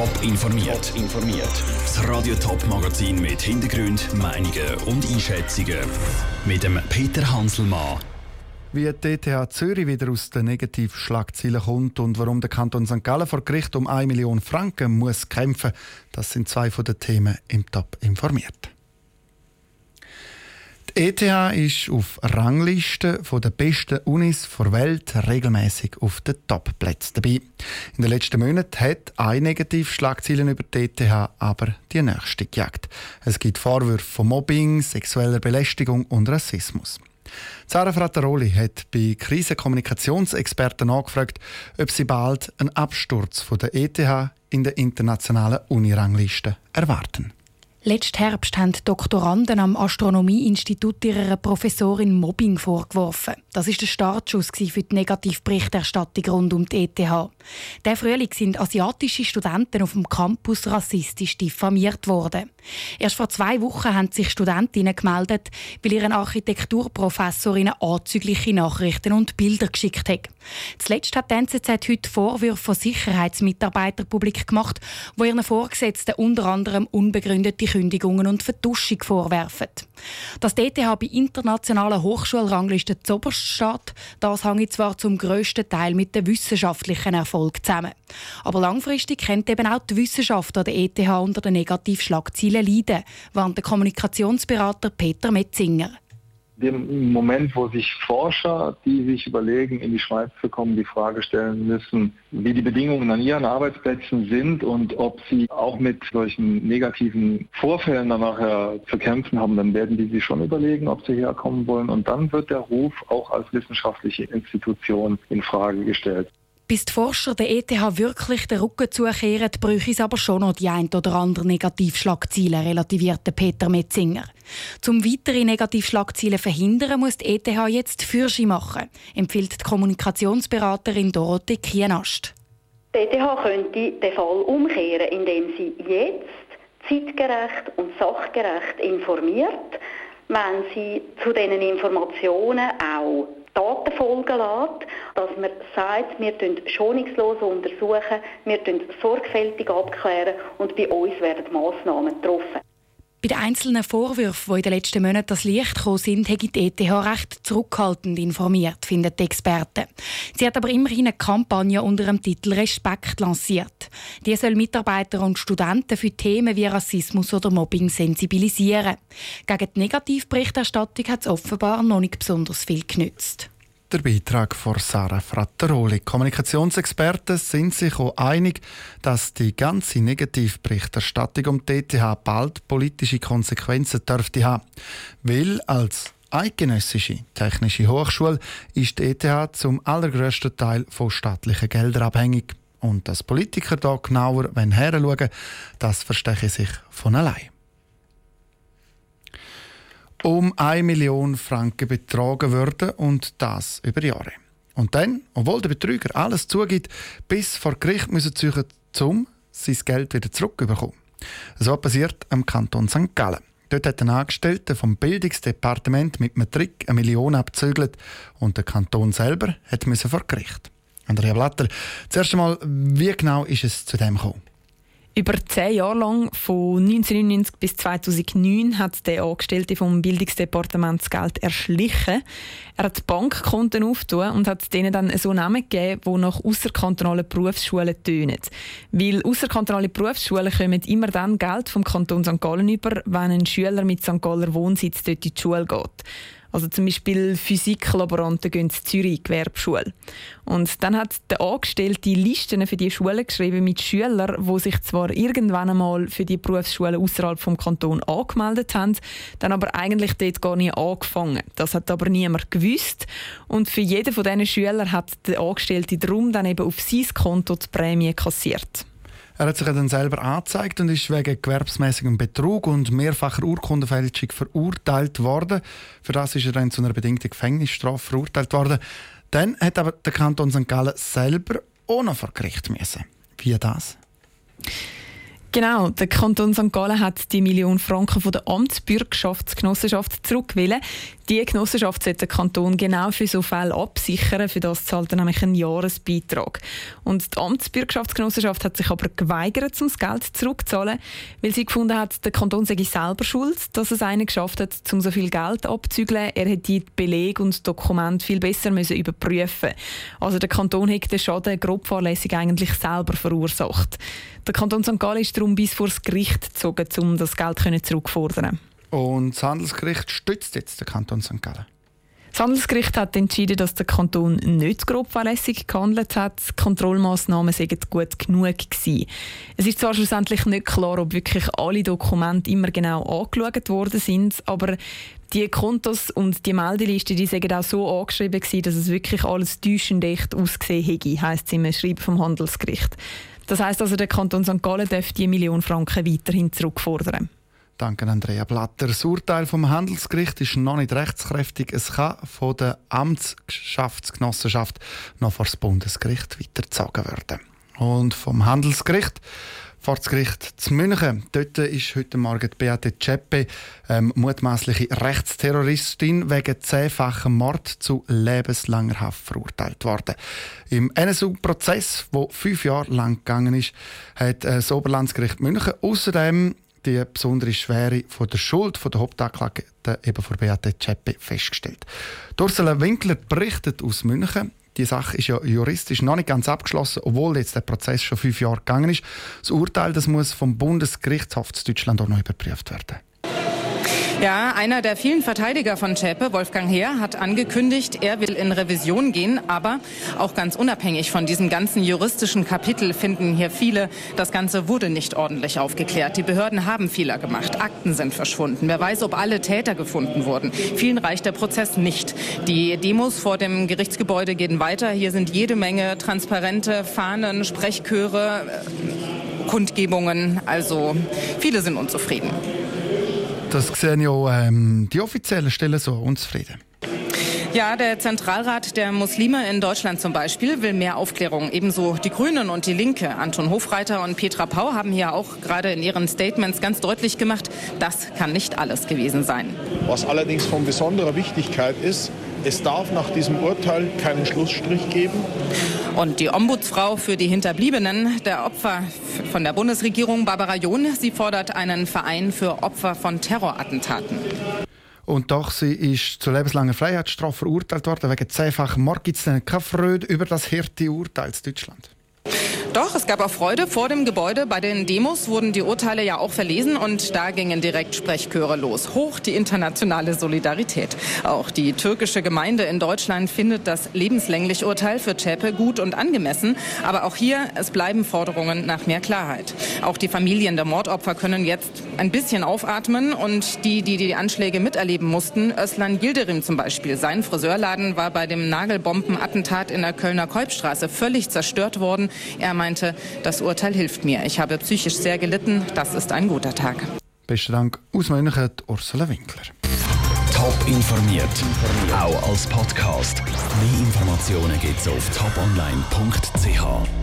Top informiert. informiert. Das Radio Top Magazin mit Hintergrund, Meinungen und Einschätzungen mit dem Peter Hanselmann. Wie die ETH Zürich wieder aus den Negativschlagzeilen kommt und warum der Kanton St. Gallen vor Gericht um 1 Million Franken muss kämpfen, das sind zwei von den Themen im Top informiert. Die ETH ist auf Ranglisten der besten Unis der Welt regelmäßig auf den Top-Plätzen dabei. In den letzten Monaten hat eine Negativschlagziele über die ETH aber die nächste gejagt. Es gibt Vorwürfe von Mobbing, sexueller Belästigung und Rassismus. Sarah Frattaroli hat bei Krisenkommunikationsexperten angefragt, ob sie bald einen Absturz von der ETH in der internationalen Unirangliste erwarten. Letzten Herbst haben Doktoranden am Astronomieinstitut ihrer Professorin Mobbing vorgeworfen. Das ist der Startschuss für die Negativberichterstattung rund um die ETH. Der Frühling sind asiatische Studenten auf dem Campus rassistisch diffamiert worden. Erst vor zwei Wochen haben sich Studentinnen gemeldet, weil ihren Architekturprofessor ihnen anzügliche Nachrichten und Bilder geschickt hat. Zuletzt hat die NZZ heute Vorwürfe von Sicherheitsmitarbeitern publik gemacht, wo ihren Vorgesetzten unter anderem unbegründete Kündigungen und Vertuschung vorwerfen. Dass die ETH bei internationalen Hochschulranglisten zuoberst steht, das hängt zwar zum grössten Teil mit dem wissenschaftlichen Erfolg zusammen. Aber langfristig könnte eben auch die Wissenschaft an der ETH unter den Negativschlagzeilen leiden, warnt der Kommunikationsberater Peter Metzinger dem Moment, wo sich Forscher, die sich überlegen, in die Schweiz zu kommen, die Frage stellen müssen, wie die Bedingungen an ihren Arbeitsplätzen sind und ob sie auch mit solchen negativen Vorfällen dann nachher zu kämpfen haben, dann werden die sich schon überlegen, ob sie herkommen wollen. Und dann wird der Ruf auch als wissenschaftliche Institution in Frage gestellt. Bis die Forscher der ETH wirklich den Rücken zukehren, bräuchte es aber schon noch die ein oder andere Negativschlagziele, relativierte Peter Metzinger. Zum weitere Negativschlagziele verhindern, muss die ETH jetzt Fürschi machen, empfiehlt die Kommunikationsberaterin Dorothee Kienast. Die ETH könnte den Fall umkehren, indem sie jetzt zeitgerecht und sachgerecht informiert, wenn sie zu diesen Informationen auch Daten folgen lässt, dass man sagt, wir untersuchen schonungslos untersuchen, wir sorgfältig abklären und bei uns werden Massnahmen getroffen. Bei den einzelnen Vorwürfen, die in den letzten Monaten das Licht gekommen sind, hat die ETH recht zurückhaltend informiert, finden die Experten. Sie hat aber immerhin eine Kampagne unter dem Titel Respekt lanciert. Die soll Mitarbeiter und Studenten für Themen wie Rassismus oder Mobbing sensibilisieren. Gegen die Negativberichterstattung hat es offenbar noch nicht besonders viel genützt. Der Beitrag von Sarah Frattaroli. Kommunikationsexperten sind sich auch einig, dass die ganze Negativberichterstattung um die ETH bald politische Konsequenzen dürfte haben. Weil als eidgenössische technische Hochschule ist die ETH zum allergrößten Teil von staatlichen Geldern abhängig. Und dass Politiker da genauer hinschauen das verstehe sich von allein um 1 Million Franken betrogen würden und das über Jahre. Und dann, obwohl der Betrüger alles zugibt, bis vor Gericht müssen ziehen, um sein Geld wieder zurückzubekommen. So passiert am Kanton St. Gallen. Dort hat ein Angestellter vom Bildungsdepartement mit einem Trick eine Million abzügelt und der Kanton selber hat vor Gericht. Andrea Blatter, zuerst einmal, wie genau ist es zu dem gekommen? Über zehn Jahre lang, von 1999 bis 2009, hat der Angestellte vom Bildungsdepartement das Geld erschlichen. Er hat Bankkonten aufgetan und hat denen dann so Namen gegeben, die nach außerkantonalen Berufsschulen tönen. Weil außerkantonale Berufsschulen kommen immer dann Geld vom Kanton St. Gallen über, wenn ein Schüler mit St. Galler Wohnsitz dort in die Schule geht. Also zum Beispiel Physiklaboranten gehen zu Zürich, Gewerbeschule. Und dann hat der Angestellte Listen für die Schulen geschrieben mit Schülern, die sich zwar irgendwann einmal für die Berufsschule außerhalb vom Kanton angemeldet haben, dann aber eigentlich dort gar nicht angefangen. Das hat aber niemand gewusst. Und für jeden von diesen Schülern hat der Angestellte darum dann eben auf sein Konto die Prämie kassiert. Er hat sich dann selber angezeigt und ist wegen gewerbsmäßigem Betrug und mehrfacher Urkundenfälschung verurteilt worden. Für das ist er dann zu einer bedingten Gefängnisstrafe verurteilt worden. Dann hat aber der Kanton St. Gallen selber noch vor Gericht müssen. Wie das? Genau, der Kanton St. Gallen hat die Million Franken von der Amtsbürgerschaftsgenossenschaft zurückgewählt. Die Genossenschaft sollte den Kanton genau für so Fälle absichern. Für das zahlt er nämlich einen Jahresbeitrag. Und die Amtsbürgerschaftsgenossenschaft hat sich aber geweigert, um das Geld zurückzuzahlen, weil sie gefunden hat, der Kanton sei selber schuld, dass es einen geschafft hat, um so viel Geld abzuzügeln. Er hätte die Belege und Dokumente viel besser müssen überprüfen Also der Kanton hat den Schaden grob fahrlässig eigentlich selber verursacht. Der Kanton St. Gallen ist darum bis vor das Gericht gezogen, um das Geld zurückzufordern. Und das Handelsgericht stützt jetzt den Kanton St. Gallen. Das Handelsgericht hat entschieden, dass der Kanton nicht grob fahrlässig gehandelt hat. Die Kontrollmaßnahmen seien gut genug gewesen. Es ist zwar schlussendlich nicht klar, ob wirklich alle Dokumente immer genau angeschaut worden sind, aber die Kontos und die Meldeliste, die sind auch so angeschrieben gewesen, dass es wirklich alles täuschend echt ausgesehen hätte, heisst es im Schreiben vom Handelsgericht. Das heißt also, der Kanton St. Gallen darf die Million Franken weiterhin zurückfordern. Danke, Andrea Blatter. Das Urteil vom Handelsgericht ist noch nicht rechtskräftig. Es kann von der Amtsschaftsgenossenschaft noch vor das Bundesgericht weitergezogen werden. Und vom Handelsgericht vor das Gericht zu München. Dort ist heute Morgen Beate Zschäpe, ähm, mutmaßliche Rechtsterroristin, wegen zehnfachem Mord zu lebenslanger Haft verurteilt worden. Im NSU-Prozess, der fünf Jahre lang gegangen ist, hat äh, das Oberlandesgericht München außerdem die besondere Schwere von der Schuld von der Hauptanklagten eben von Beate Zschäpe festgestellt. Ursula Winkler berichtet aus München. Die Sache ist ja juristisch noch nicht ganz abgeschlossen, obwohl jetzt der Prozess schon fünf Jahre gegangen ist. Das Urteil das muss vom Bundesgerichtshof zu Deutschland auch noch überprüft werden. Ja, einer der vielen Verteidiger von Zschäpe, Wolfgang Heer, hat angekündigt, er will in Revision gehen, aber auch ganz unabhängig von diesem ganzen juristischen Kapitel finden hier viele, das Ganze wurde nicht ordentlich aufgeklärt. Die Behörden haben Fehler gemacht, Akten sind verschwunden. Wer weiß, ob alle Täter gefunden wurden. Vielen reicht der Prozess nicht. Die Demos vor dem Gerichtsgebäude gehen weiter. Hier sind jede Menge transparente Fahnen, Sprechchöre, äh, Kundgebungen. Also viele sind unzufrieden. Das sehen ja ähm, die offiziellen Stellen so unzufrieden. Ja, der Zentralrat der Muslime in Deutschland zum Beispiel will mehr Aufklärung. Ebenso die Grünen und die Linke. Anton Hofreiter und Petra Pau haben hier auch gerade in ihren Statements ganz deutlich gemacht, das kann nicht alles gewesen sein. Was allerdings von besonderer Wichtigkeit ist, es darf nach diesem Urteil keinen Schlussstrich geben. Und die Ombudsfrau für die Hinterbliebenen der Opfer von der Bundesregierung, Barbara John, sie fordert einen Verein für Opfer von Terrorattentaten. Und doch sie ist zu lebenslanger Freiheitsstrafe verurteilt worden. Wegen zehnfachen Mord gibt es keine Freude über das harte Urteil in Deutschland. Doch, es gab auch Freude vor dem Gebäude. Bei den Demos wurden die Urteile ja auch verlesen und da gingen direkt Sprechchöre los. Hoch die internationale Solidarität. Auch die türkische Gemeinde in Deutschland findet das lebenslänglich Urteil für Zschäpe gut und angemessen. Aber auch hier, es bleiben Forderungen nach mehr Klarheit. Auch die Familien der Mordopfer können jetzt ein bisschen aufatmen und die, die die Anschläge miterleben mussten, Özlan Yildirim zum Beispiel. Sein Friseurladen war bei dem Nagelbombenattentat in der Kölner Kolbstraße völlig zerstört worden. Er meinte, das Urteil hilft mir. Ich habe psychisch sehr gelitten. Das ist ein guter Tag. Besten Dank aus München, Ursula Winkler. Top informiert, auch als Podcast. Mehr Informationen gibt es auf toponline.ch.